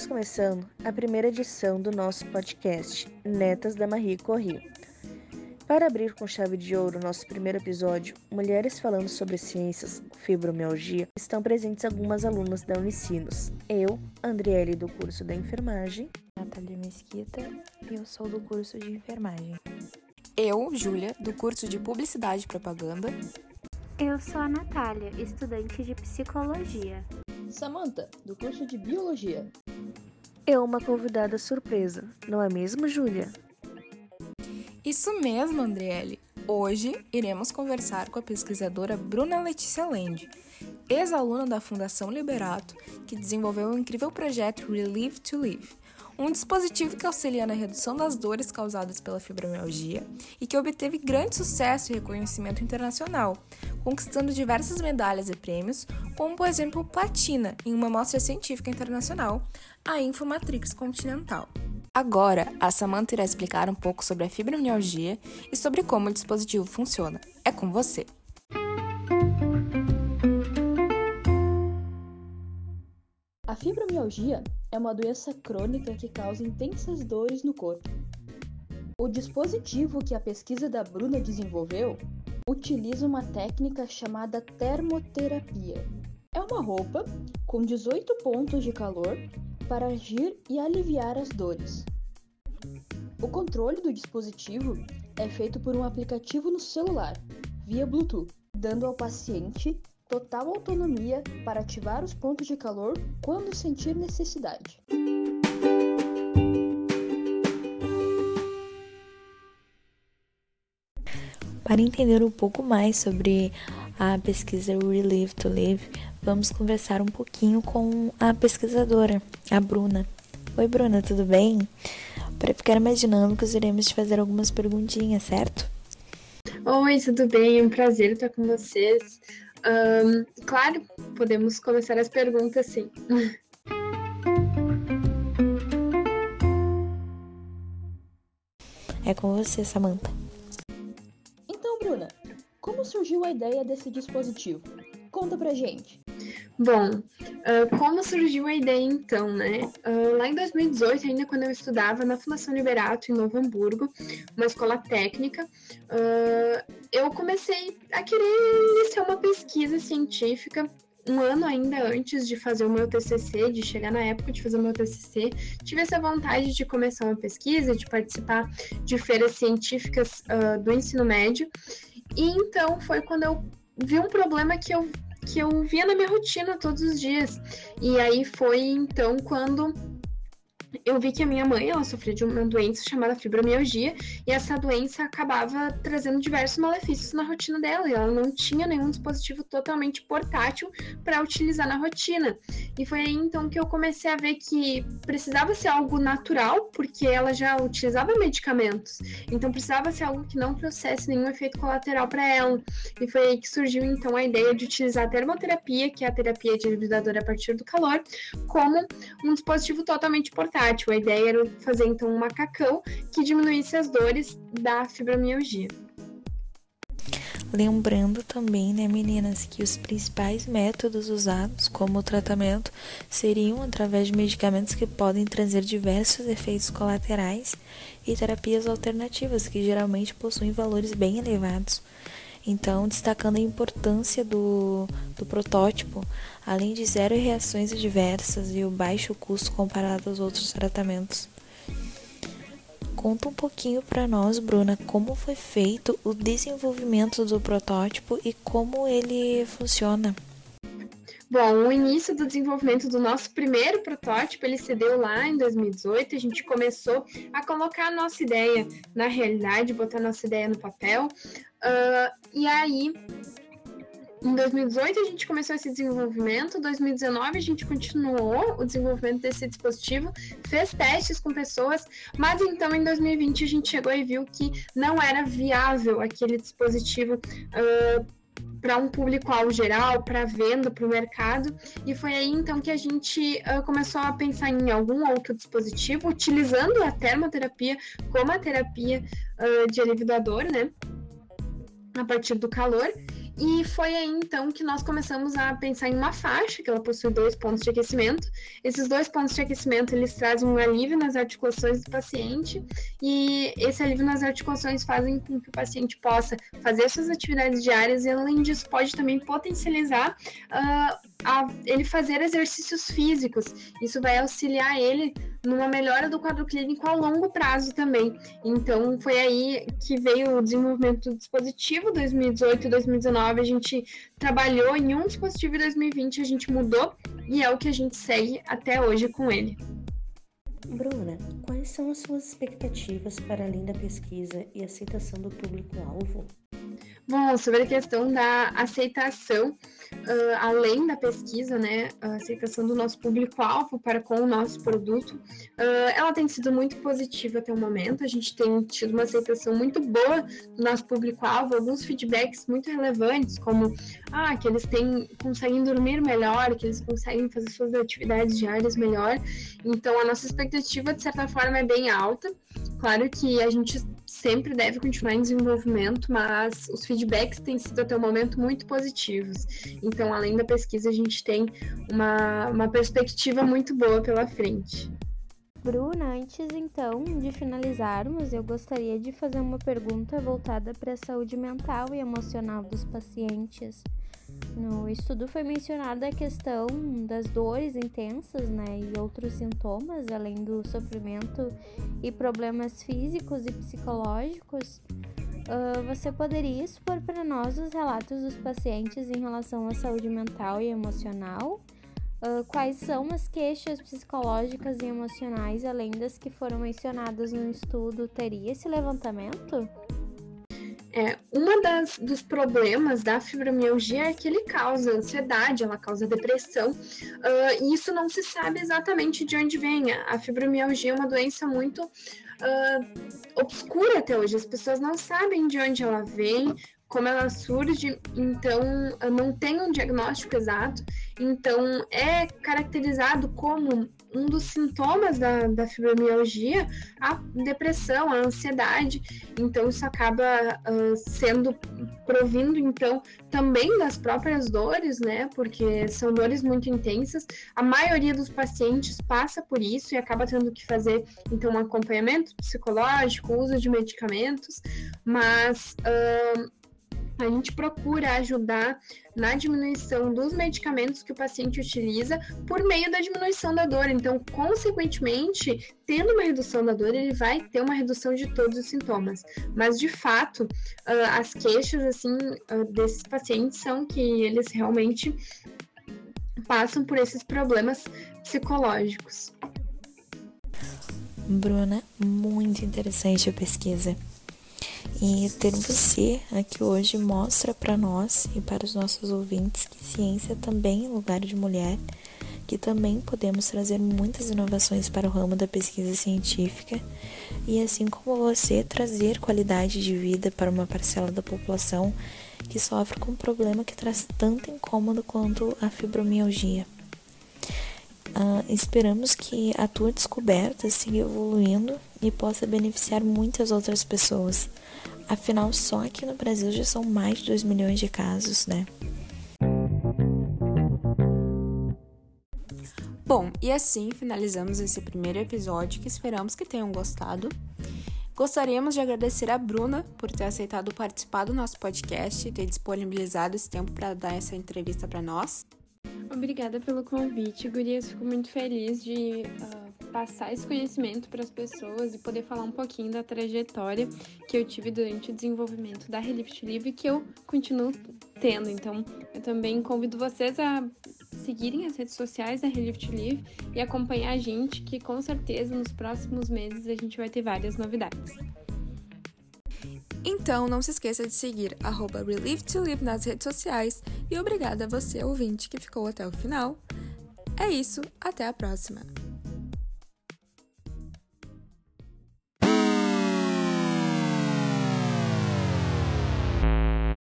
Estamos começando a primeira edição do nosso podcast, Netas da Marie Curie. Para abrir com chave de ouro nosso primeiro episódio, Mulheres falando sobre ciências, fibromialgia, estão presentes algumas alunas da Unicinos. Eu, Andriele, do curso da enfermagem. Natália Mesquita, e eu sou do curso de enfermagem. Eu, Júlia, do curso de Publicidade e Propaganda. Eu sou a Natália, estudante de Psicologia. Samantha, do curso de Biologia. Eu, uma convidada surpresa, não é mesmo, Júlia? Isso mesmo, Andriele. Hoje iremos conversar com a pesquisadora Bruna Letícia Lende, ex-aluna da Fundação Liberato, que desenvolveu o incrível projeto Relieve to Live, um dispositivo que auxilia na redução das dores causadas pela fibromialgia e que obteve grande sucesso e reconhecimento internacional, conquistando diversas medalhas e prêmios, como por exemplo platina em uma mostra científica internacional, a Infomatrix Continental. Agora, a Samantha irá explicar um pouco sobre a fibromialgia e sobre como o dispositivo funciona. É com você! Fibromialgia é uma doença crônica que causa intensas dores no corpo. O dispositivo que a pesquisa da Bruna desenvolveu utiliza uma técnica chamada termoterapia. É uma roupa com 18 pontos de calor para agir e aliviar as dores. O controle do dispositivo é feito por um aplicativo no celular, via Bluetooth, dando ao paciente total autonomia para ativar os pontos de calor quando sentir necessidade. Para entender um pouco mais sobre a pesquisa Relive to Live, vamos conversar um pouquinho com a pesquisadora, a Bruna. Oi, Bruna, tudo bem? Para ficar mais dinâmicos, iremos te fazer algumas perguntinhas, certo? Oi, tudo bem? É um prazer estar com vocês. Um, claro, podemos começar as perguntas, sim. É com você, Samantha. Bruna, como surgiu a ideia desse dispositivo? Conta pra gente. Bom, uh, como surgiu a ideia então, né? Uh, lá em 2018, ainda quando eu estudava na Fundação Liberato, em Novo Hamburgo, uma escola técnica, uh, eu comecei a querer iniciar uma pesquisa científica um ano ainda antes de fazer o meu TCC, de chegar na época de fazer o meu TCC, tive essa vontade de começar uma pesquisa, de participar de feiras científicas uh, do ensino médio. E então foi quando eu vi um problema que eu, que eu via na minha rotina todos os dias. E aí foi então quando eu vi que a minha mãe, ela sofria de uma doença chamada fibromialgia, e essa doença acabava trazendo diversos malefícios na rotina dela, e ela não tinha nenhum dispositivo totalmente portátil para utilizar na rotina. E foi aí então que eu comecei a ver que precisava ser algo natural, porque ela já utilizava medicamentos, então precisava ser algo que não trouxesse nenhum efeito colateral para ela. E foi aí que surgiu então a ideia de utilizar a termoterapia, que é a terapia de aliviador a partir do calor, como um dispositivo totalmente portátil A ideia era fazer então um macacão que diminuísse as dores da fibromialgia. Lembrando também, né, meninas, que os principais métodos usados como tratamento seriam através de medicamentos que podem trazer diversos efeitos colaterais e terapias alternativas que geralmente possuem valores bem elevados. Então, destacando a importância do, do protótipo, além de zero reações adversas e o baixo custo comparado aos outros tratamentos. Conta um pouquinho para nós, Bruna, como foi feito o desenvolvimento do protótipo e como ele funciona. Bom, o início do desenvolvimento do nosso primeiro protótipo, ele se deu lá em 2018. A gente começou a colocar a nossa ideia na realidade, botar a nossa ideia no papel. Uh, e aí, em 2018 a gente começou esse desenvolvimento, em 2019 a gente continuou o desenvolvimento desse dispositivo, fez testes com pessoas, mas então em 2020 a gente chegou e viu que não era viável aquele dispositivo uh, para um público-alvo geral, para venda, para o mercado, e foi aí então que a gente uh, começou a pensar em algum outro dispositivo, utilizando a termoterapia como a terapia uh, de alívio da dor, né? a partir do calor. E foi aí então que nós começamos a pensar em uma faixa, que ela possui dois pontos de aquecimento. Esses dois pontos de aquecimento eles trazem um alívio nas articulações do paciente, e esse alívio nas articulações fazem com que o paciente possa fazer suas atividades diárias e, além disso, pode também potencializar uh, a ele fazer exercícios físicos. Isso vai auxiliar ele numa melhora do quadro clínico a longo prazo também. Então, foi aí que veio o desenvolvimento do dispositivo 2018 e 2019. A gente trabalhou em um dispositivo em 2020, a gente mudou e é o que a gente segue até hoje com ele. Bruna, quais são as suas expectativas para além da pesquisa e aceitação do público-alvo? Bom, sobre a questão da aceitação, uh, além da pesquisa, né, a aceitação do nosso público-alvo para com o nosso produto, uh, ela tem sido muito positiva até o momento. A gente tem tido uma aceitação muito boa do nosso público-alvo, alguns feedbacks muito relevantes, como ah, que eles têm, conseguem dormir melhor, que eles conseguem fazer suas atividades diárias melhor. Então, a nossa expectativa, de certa forma, é bem alta. Claro que a gente sempre deve continuar em desenvolvimento, mas os feedbacks têm sido até o momento muito positivos. Então, além da pesquisa, a gente tem uma, uma perspectiva muito boa pela frente. Bruna, antes então de finalizarmos, eu gostaria de fazer uma pergunta voltada para a saúde mental e emocional dos pacientes. No estudo foi mencionada a questão das dores intensas né, e outros sintomas, além do sofrimento e problemas físicos e psicológicos. Uh, você poderia expor para nós os relatos dos pacientes em relação à saúde mental e emocional? Uh, quais são as queixas psicológicas e emocionais, além das que foram mencionadas no estudo? Teria esse levantamento? É, uma das dos problemas da fibromialgia é que ele causa ansiedade, ela causa depressão, uh, e isso não se sabe exatamente de onde vem. A fibromialgia é uma doença muito uh, obscura até hoje, as pessoas não sabem de onde ela vem, como ela surge, então não tem um diagnóstico exato, então é caracterizado como um dos sintomas da, da fibromialgia a depressão, a ansiedade, então isso acaba uh, sendo provindo então também das próprias dores, né? Porque são dores muito intensas. A maioria dos pacientes passa por isso e acaba tendo que fazer então um acompanhamento psicológico, uso de medicamentos, mas uh, a gente procura ajudar na diminuição dos medicamentos que o paciente utiliza por meio da diminuição da dor. Então, consequentemente, tendo uma redução da dor, ele vai ter uma redução de todos os sintomas. Mas, de fato, as queixas assim desses pacientes são que eles realmente passam por esses problemas psicológicos. Bruna, muito interessante a pesquisa. E ter você aqui hoje mostra para nós e para os nossos ouvintes que ciência também é lugar de mulher, que também podemos trazer muitas inovações para o ramo da pesquisa científica e, assim como você, trazer qualidade de vida para uma parcela da população que sofre com um problema que traz tanto incômodo quanto a fibromialgia. Uh, esperamos que a tua descoberta siga evoluindo e possa beneficiar muitas outras pessoas. Afinal, só aqui no Brasil já são mais de 2 milhões de casos, né? Bom, e assim finalizamos esse primeiro episódio que esperamos que tenham gostado. Gostaríamos de agradecer a Bruna por ter aceitado participar do nosso podcast e ter disponibilizado esse tempo para dar essa entrevista para nós. Obrigada pelo convite, Gurias. Fico muito feliz de uh passar esse conhecimento para as pessoas e poder falar um pouquinho da trajetória que eu tive durante o desenvolvimento da Relift Live que eu continuo tendo. Então, eu também convido vocês a seguirem as redes sociais da Relift Live e acompanhar a gente, que com certeza nos próximos meses a gente vai ter várias novidades. Então, não se esqueça de seguir arroba Live nas redes sociais e obrigada a você, ouvinte, que ficou até o final. É isso, até a próxima!